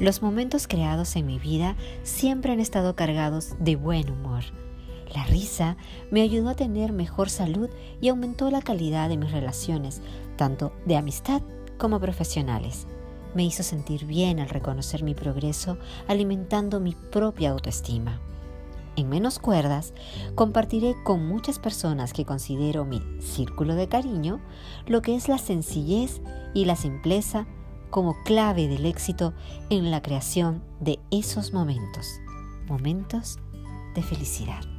Los momentos creados en mi vida siempre han estado cargados de buen humor. La risa me ayudó a tener mejor salud y aumentó la calidad de mis relaciones, tanto de amistad como profesionales. Me hizo sentir bien al reconocer mi progreso, alimentando mi propia autoestima. En menos cuerdas, compartiré con muchas personas que considero mi círculo de cariño lo que es la sencillez y la simpleza como clave del éxito en la creación de esos momentos, momentos de felicidad.